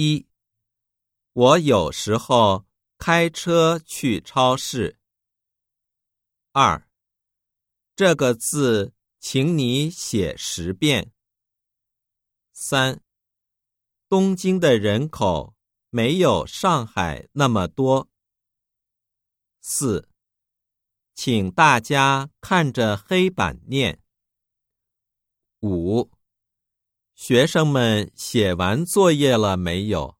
一，我有时候开车去超市。二，这个字，请你写十遍。三，东京的人口没有上海那么多。四，请大家看着黑板念。五，学生们写完作业了没有？